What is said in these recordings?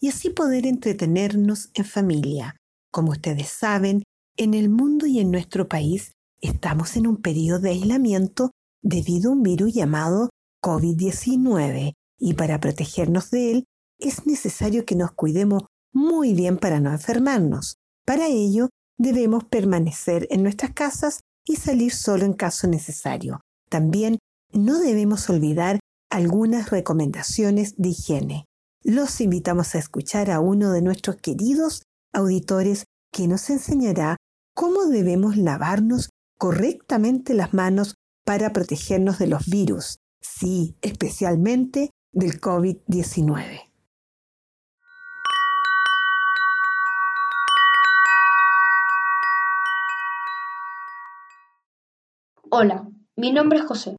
y así poder entretenernos en familia. Como ustedes saben, en el mundo y en nuestro país estamos en un periodo de aislamiento debido a un virus llamado COVID-19 y para protegernos de él es necesario que nos cuidemos muy bien para no enfermarnos. Para ello, debemos permanecer en nuestras casas y salir solo en caso necesario. También no debemos olvidar algunas recomendaciones de higiene los invitamos a escuchar a uno de nuestros queridos auditores que nos enseñará cómo debemos lavarnos correctamente las manos para protegernos de los virus, sí, especialmente del COVID-19. Hola, mi nombre es José.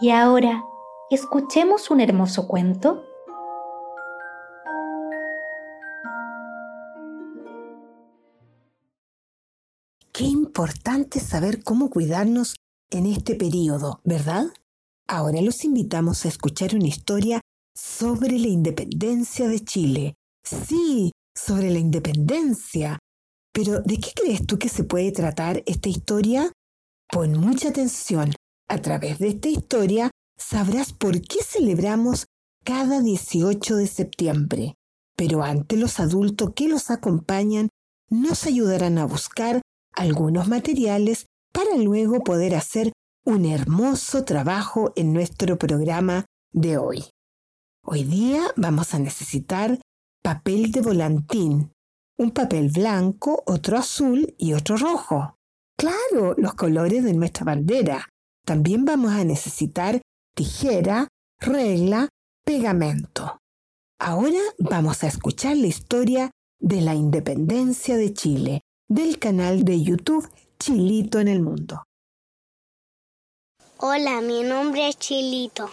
Y ahora, escuchemos un hermoso cuento. Qué importante saber cómo cuidarnos en este periodo, ¿verdad? Ahora los invitamos a escuchar una historia sobre la independencia de Chile. Sí, sobre la independencia. Pero, ¿de qué crees tú que se puede tratar esta historia? Pon mucha atención a través de esta historia sabrás por qué celebramos cada 18 de septiembre. Pero antes los adultos que los acompañan nos ayudarán a buscar algunos materiales para luego poder hacer un hermoso trabajo en nuestro programa de hoy. Hoy día vamos a necesitar papel de volantín, un papel blanco, otro azul y otro rojo. Claro, los colores de nuestra bandera. También vamos a necesitar tijera, regla, pegamento. Ahora vamos a escuchar la historia de la independencia de Chile del canal de YouTube Chilito en el Mundo. Hola, mi nombre es Chilito.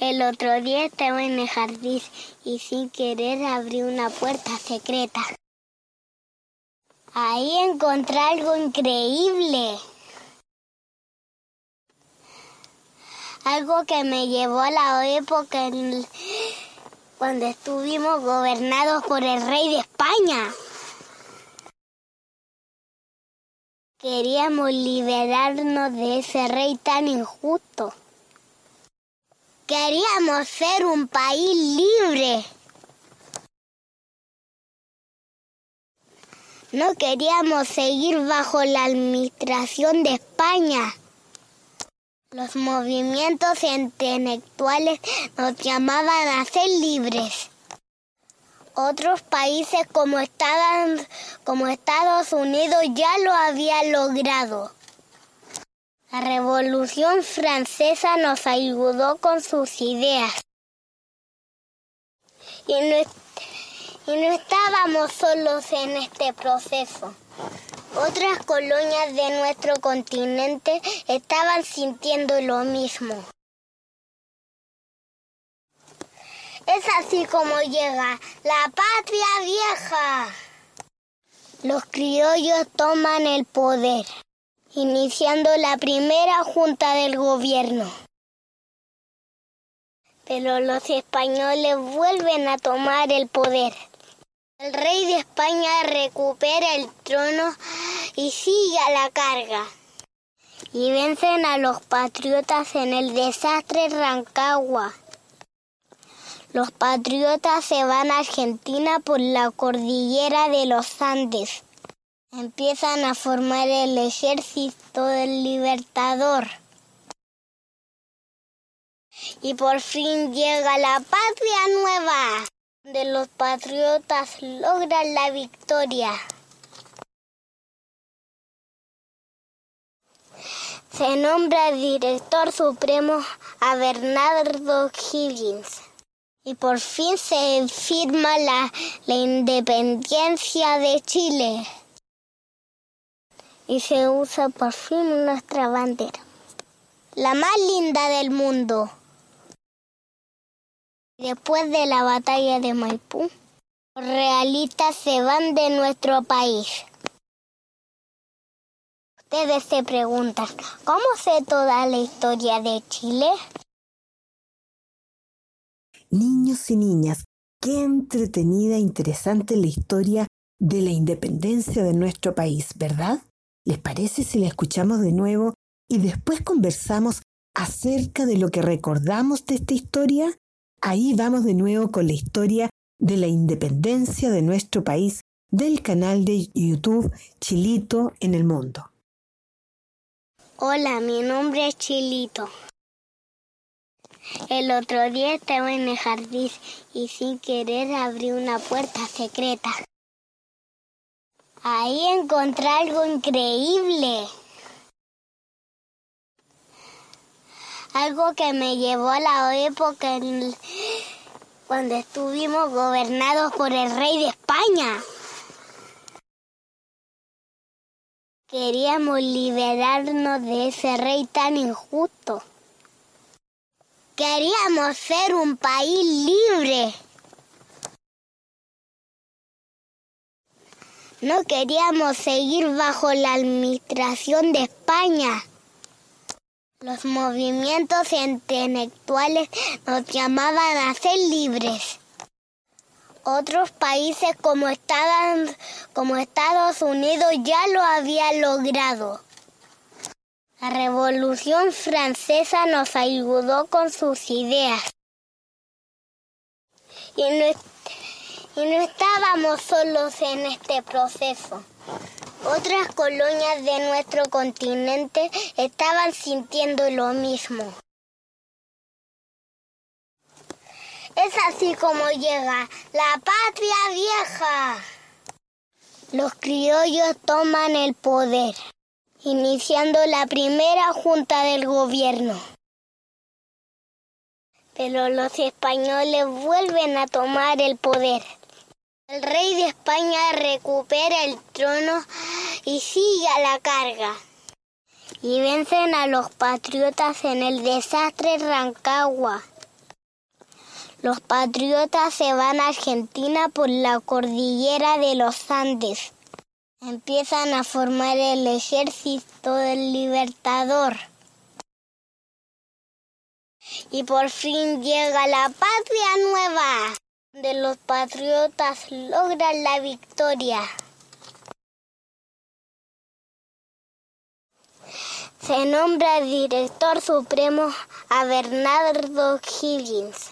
El otro día estaba en el jardín y sin querer abrí una puerta secreta. Ahí encontré algo increíble. Algo que me llevó a la época cuando estuvimos gobernados por el rey de España. Queríamos liberarnos de ese rey tan injusto. Queríamos ser un país libre. No queríamos seguir bajo la administración de España. Los movimientos intelectuales nos llamaban a ser libres. Otros países como, Estados Unidos ya lo habían logrado. La Revolución Francesa nos ayudó con sus ideas. Y no, y no estábamos solos en este proceso. Otras colonias de nuestro continente estaban sintiendo lo mismo. Es así como llega la patria vieja. Los criollos toman el poder, iniciando la primera junta del gobierno. Pero los españoles vuelven a tomar el poder. El rey de España recupera el trono y sigue a la carga. Y vencen a los patriotas en el desastre Rancagua. Los patriotas se van a Argentina por la cordillera de los Andes. Empiezan a formar el ejército del libertador. Y por fin llega la patria nueva, donde los patriotas logran la victoria. Se nombra director supremo a Bernardo Higgins y por fin se firma la, la, independencia de Chile y se usa por fin nuestra bandera, la más linda del mundo. Después de la batalla de Maipú, los realistas se van de nuestro país. Ustedes se preguntan, ¿cómo sé toda la historia de Chile? Niños y niñas, qué entretenida e interesante la historia de la independencia de nuestro país, ¿verdad? ¿Les parece si la escuchamos de nuevo y después conversamos acerca de lo que recordamos de esta historia? Ahí vamos de nuevo con la historia de la independencia de nuestro país del canal de YouTube Chilito en el Mundo. Hola, mi nombre es Chilito. El otro día estaba en el jardín y sin querer abrí una puerta secreta. Ahí encontré algo increíble. Algo que me llevó a la época cuando estuvimos gobernados por el rey de España. Queríamos liberarnos de ese rey tan injusto. Queríamos ser un país libre. No queríamos seguir bajo la administración de España. Los movimientos intelectuales nos llamaban a ser libres. Otros países como, Estados Unidos ya lo habían logrado. La Revolución Francesa nos ayudó con sus ideas. Y no, y no estábamos solos en este proceso. Otras colonias de nuestro continente estaban sintiendo lo mismo. Es así como llega la patria vieja. Los criollos toman el poder, iniciando la primera junta del gobierno. Pero los españoles vuelven a tomar el poder. El rey de España recupera el trono y sigue a la carga. Y vencen a los patriotas en el desastre Rancagua. Los patriotas se van a Argentina por la cordillera de los Andes. Empiezan a formar el ejército del libertador. Y por fin llega la patria nueva, donde los patriotas logran la victoria. Se nombra director supremo a Bernardo Higgins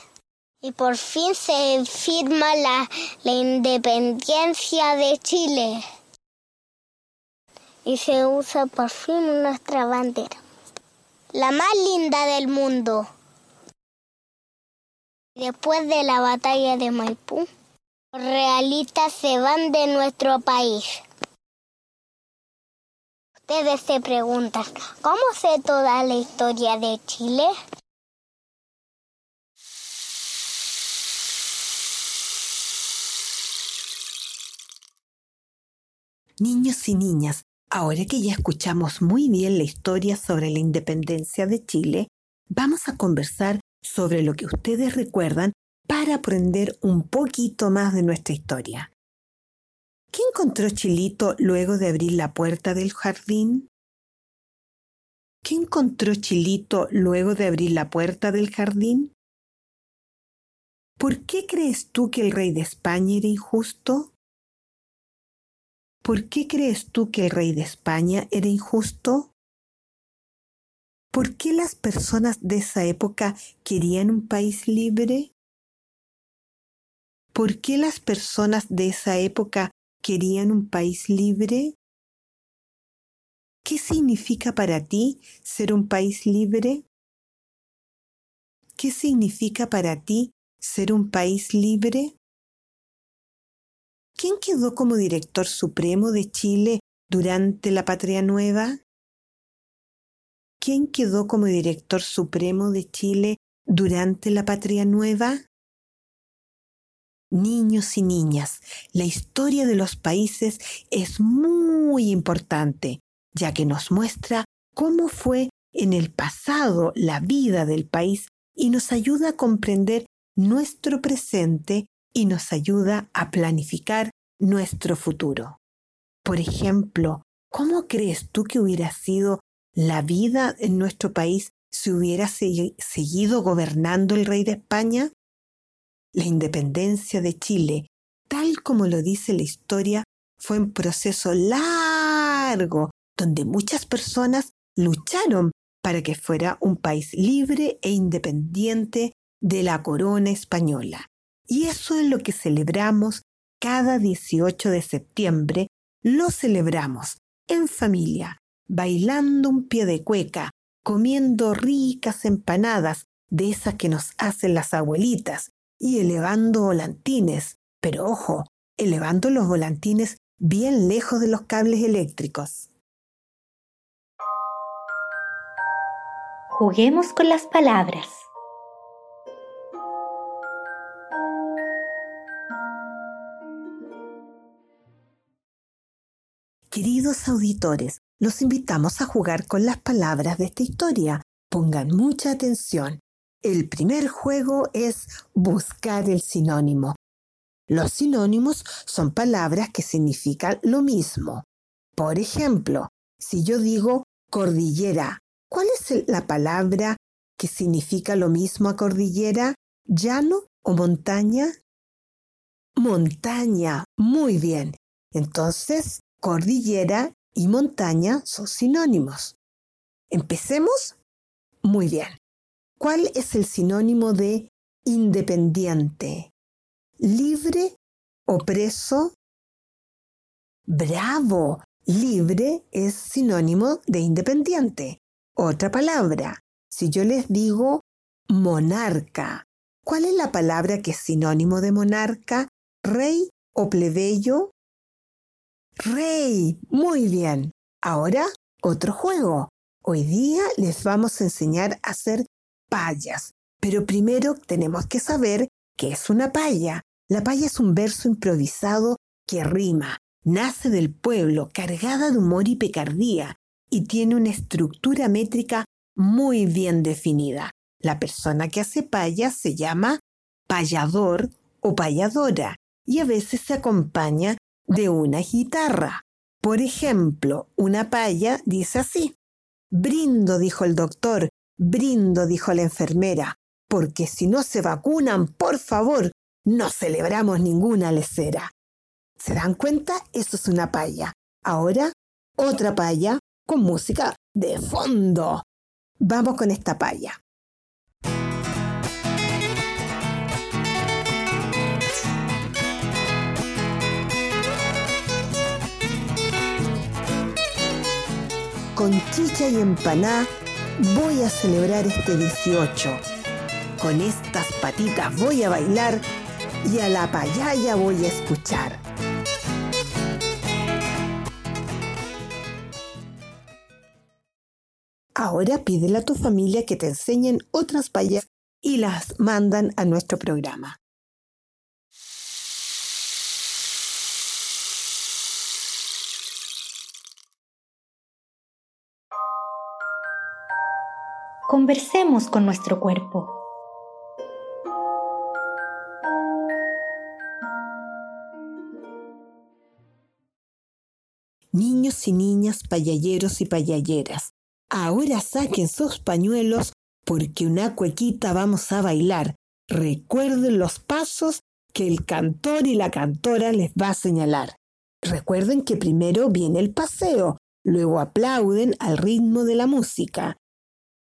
y por fin se firma la, la, independencia de Chile y se usa por fin nuestra bandera, la más linda del mundo. Después de la batalla de Maipú, Los realistas se van de nuestro país. Ustedes se preguntan, ¿cómo sé toda la historia de Chile? Niños y niñas, ahora que ya escuchamos muy bien la historia sobre la independencia de Chile, vamos a conversar sobre lo que ustedes recuerdan para aprender un poquito más de nuestra historia. ¿Qué encontró Chilito luego de abrir la puerta del jardín? ¿Qué encontró Chilito luego de abrir la puerta del jardín? ¿Por qué crees tú que el rey de España era injusto? ¿Por qué crees tú que el rey de España era injusto? ¿Por qué las personas de esa época querían un país libre? ¿Por qué las personas de esa época querían un país libre? ¿Qué significa para ti ser un país libre? ¿Qué significa para ti ser un país libre? ¿Quién quedó como director supremo de Chile durante la Patria Nueva? ¿Quién quedó como director supremo de Chile durante la Patria Nueva? Niños y niñas, la historia de los países es muy importante, ya que nos muestra cómo fue en el pasado la vida del país y nos ayuda a comprender nuestro presente y nos ayuda a planificar nuestro futuro. Por ejemplo, ¿cómo crees tú que hubiera sido la vida en nuestro país si hubiera seguido gobernando el rey de España? La independencia de Chile, tal como lo dice la historia, fue un proceso largo donde muchas personas lucharon para que fuera un país libre e independiente de la corona española. Y eso es lo que celebramos cada 18 de septiembre. Lo celebramos en familia, bailando un pie de cueca, comiendo ricas empanadas de esas que nos hacen las abuelitas y elevando volantines, pero ojo, elevando los volantines bien lejos de los cables eléctricos. Juguemos con las palabras. Queridos auditores, los invitamos a jugar con las palabras de esta historia. Pongan mucha atención. El primer juego es buscar el sinónimo. Los sinónimos son palabras que significan lo mismo. Por ejemplo, si yo digo cordillera, ¿cuál es la palabra que significa lo mismo a cordillera? ¿Llano o montaña? Montaña, muy bien. Entonces, Cordillera y montaña son sinónimos. ¿Empecemos? Muy bien. ¿Cuál es el sinónimo de independiente? ¿Libre o preso? Bravo. Libre es sinónimo de independiente. Otra palabra. Si yo les digo monarca, ¿cuál es la palabra que es sinónimo de monarca? ¿Rey o plebeyo? Rey, muy bien. Ahora, otro juego. Hoy día les vamos a enseñar a hacer payas. Pero primero tenemos que saber qué es una paya. La paya es un verso improvisado que rima, nace del pueblo, cargada de humor y picardía, y tiene una estructura métrica muy bien definida. La persona que hace payas se llama payador o payadora y a veces se acompaña de una guitarra. Por ejemplo, una paya dice así. Brindo, dijo el doctor, brindo, dijo la enfermera, porque si no se vacunan, por favor, no celebramos ninguna lecera. ¿Se dan cuenta? Esto es una paya. Ahora, otra paya con música de fondo. Vamos con esta paya. Con chicha y empaná voy a celebrar este 18. Con estas patitas voy a bailar y a la payaya voy a escuchar. Ahora pídele a tu familia que te enseñen otras payas y las mandan a nuestro programa. Conversemos con nuestro cuerpo. Niños y niñas, payalleros y payalleras, ahora saquen sus pañuelos porque una cuequita vamos a bailar. Recuerden los pasos que el cantor y la cantora les va a señalar. Recuerden que primero viene el paseo, luego aplauden al ritmo de la música.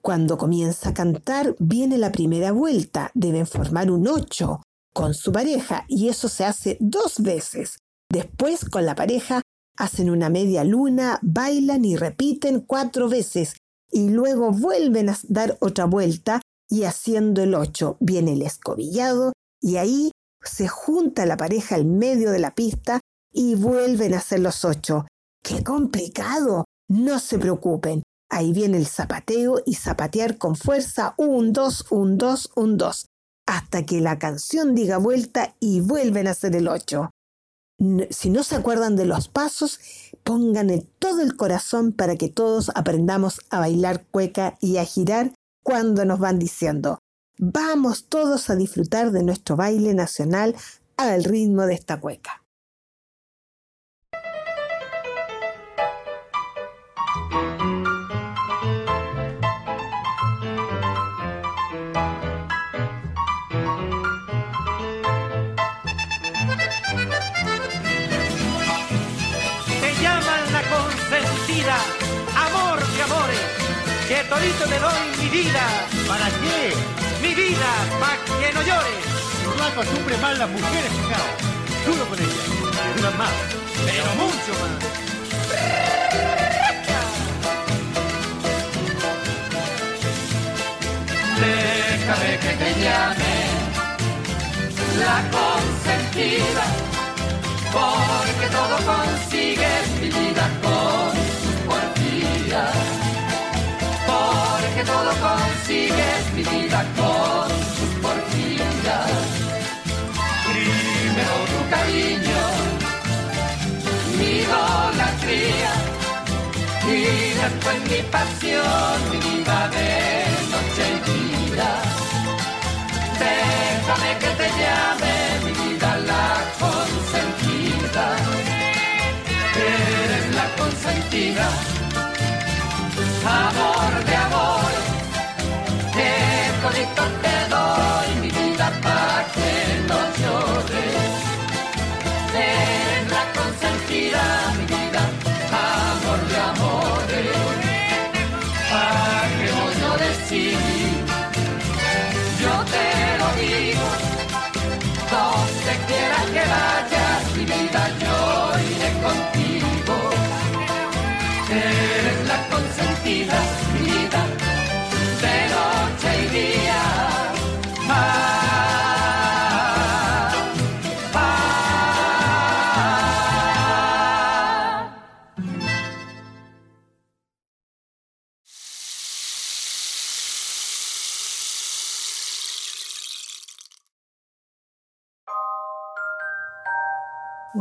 Cuando comienza a cantar, viene la primera vuelta. Deben formar un ocho con su pareja y eso se hace dos veces. Después, con la pareja, hacen una media luna, bailan y repiten cuatro veces y luego vuelven a dar otra vuelta y haciendo el ocho viene el escobillado y ahí se junta la pareja al medio de la pista y vuelven a hacer los ocho. ¡Qué complicado! No se preocupen, Ahí viene el zapateo y zapatear con fuerza un, dos, un, dos, un, dos, hasta que la canción diga vuelta y vuelven a hacer el ocho. Si no se acuerdan de los pasos, pónganle todo el corazón para que todos aprendamos a bailar cueca y a girar cuando nos van diciendo, vamos todos a disfrutar de nuestro baile nacional al ritmo de esta cueca. Todito te doy mi vida. ¿Para qué? Mi vida, para que no llores. No acostumbre mal las mujeres, fijado. Duro con ellas, que duran más. Pero mucho más. Déjame que te llame la consentida, porque todo consigues mi vida con tus porfías que todo consigues mi vida con sus porfías. Primero tu cariño, mi idolatría, y después mi pasión, mi vida de noche y día. Déjame que te llame mi vida la consentida. Eres la consentida Eres la consentida, mi vida, de noche y día.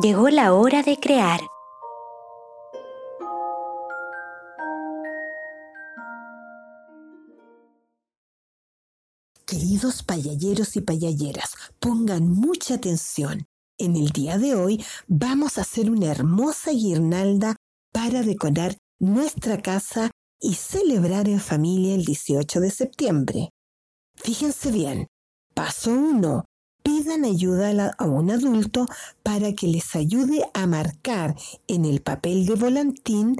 Llegó la hora de crear. Queridos payalleros y payalleras, pongan mucha atención. En el día de hoy vamos a hacer una hermosa guirnalda para decorar nuestra casa y celebrar en familia el 18 de septiembre. Fíjense bien. Paso 1. Pidan ayuda a un adulto para que les ayude a marcar en el papel de volantín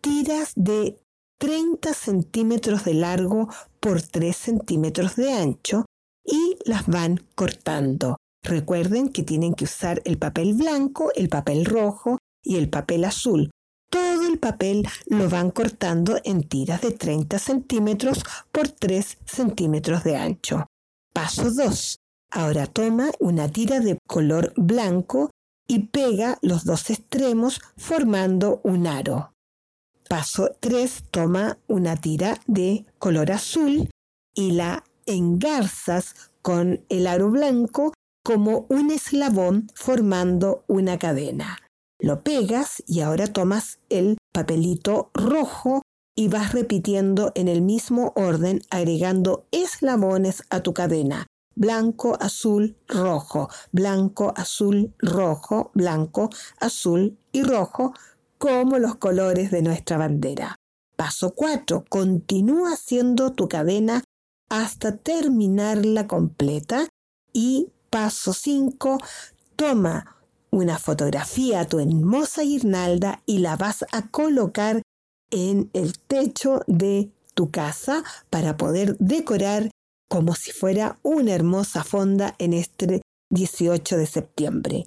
tiras de 30 centímetros de largo por 3 centímetros de ancho y las van cortando. Recuerden que tienen que usar el papel blanco, el papel rojo y el papel azul. Todo el papel lo van cortando en tiras de 30 centímetros por 3 centímetros de ancho. Paso 2. Ahora toma una tira de color blanco y pega los dos extremos formando un aro. Paso 3. Toma una tira de color azul y la engarzas con el aro blanco como un eslabón formando una cadena. Lo pegas y ahora tomas el papelito rojo y vas repitiendo en el mismo orden agregando eslabones a tu cadena. Blanco, azul, rojo, blanco, azul, rojo, blanco, azul y rojo, como los colores de nuestra bandera. Paso 4. Continúa haciendo tu cadena hasta terminarla completa. Y paso 5. Toma una fotografía a tu hermosa guirnalda y la vas a colocar en el techo de tu casa para poder decorar como si fuera una hermosa fonda en este 18 de septiembre.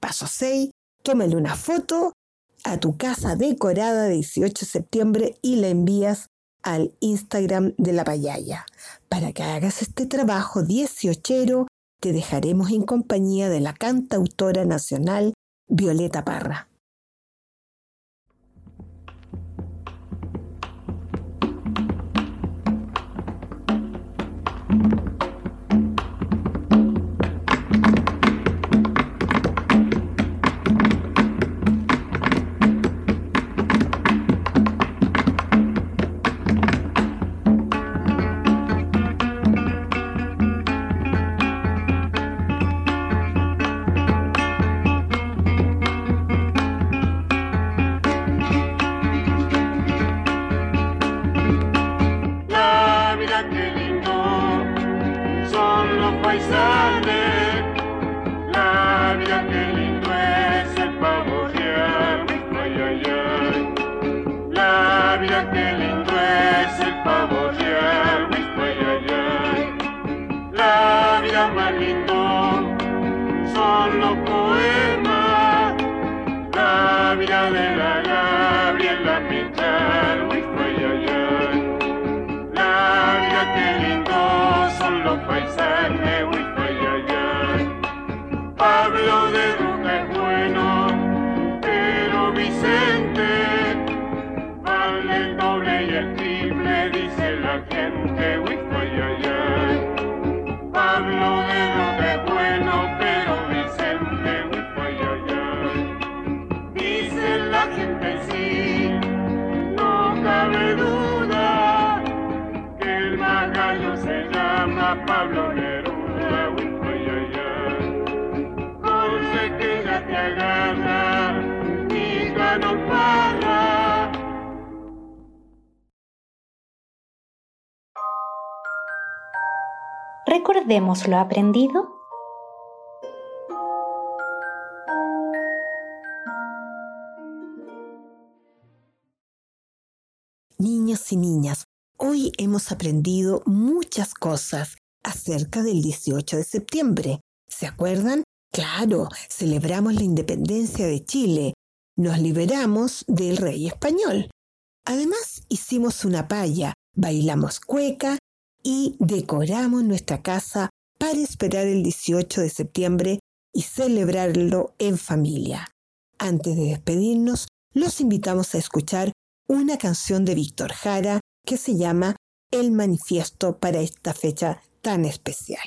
Paso 6. Tómale una foto a tu casa decorada de 18 de septiembre y la envías al Instagram de la payaya. Para que hagas este trabajo 18 te dejaremos en compañía de la cantautora nacional Violeta Parra. Recordemos lo aprendido. Niños y niñas, hoy hemos aprendido muchas cosas acerca del 18 de septiembre. ¿Se acuerdan? Claro, celebramos la independencia de Chile. Nos liberamos del rey español. Además, hicimos una palla, bailamos cueca y decoramos nuestra casa para esperar el 18 de septiembre y celebrarlo en familia. Antes de despedirnos, los invitamos a escuchar una canción de Víctor Jara que se llama El manifiesto para esta fecha tan especial.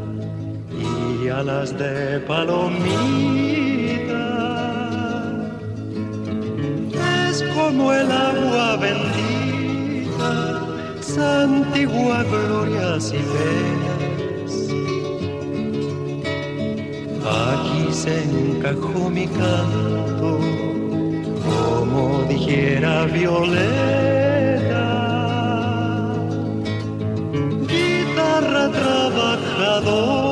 y alas de palomita. Es como el agua bendita, santigua glorias y penas. Aquí se encajó mi canto, como dijera Violeta. Guitarra trabajadora,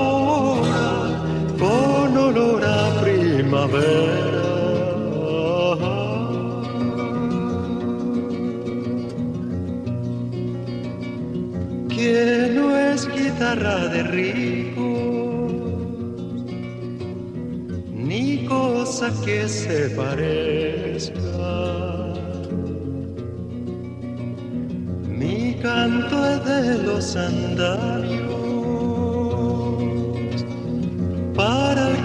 primavera. Que no es guitarra de rico, ni cosa que se parezca. Mi canto es de los andarios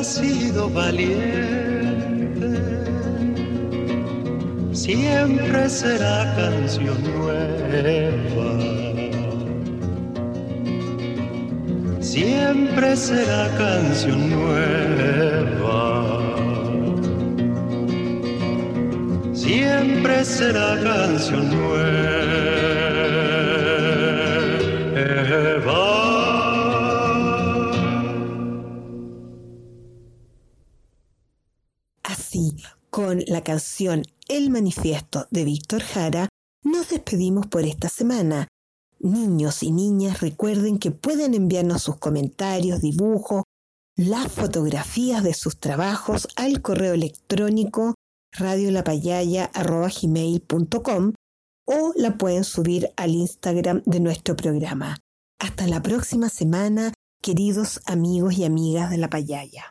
Ha sido valiente, siempre será canción nueva. siempre será canción nueva. Siempre será canción nueva. La canción El Manifiesto de Víctor Jara, nos despedimos por esta semana. Niños y niñas, recuerden que pueden enviarnos sus comentarios, dibujos, las fotografías de sus trabajos al correo electrónico radiolapayaya.com o la pueden subir al Instagram de nuestro programa. Hasta la próxima semana, queridos amigos y amigas de la Payaya.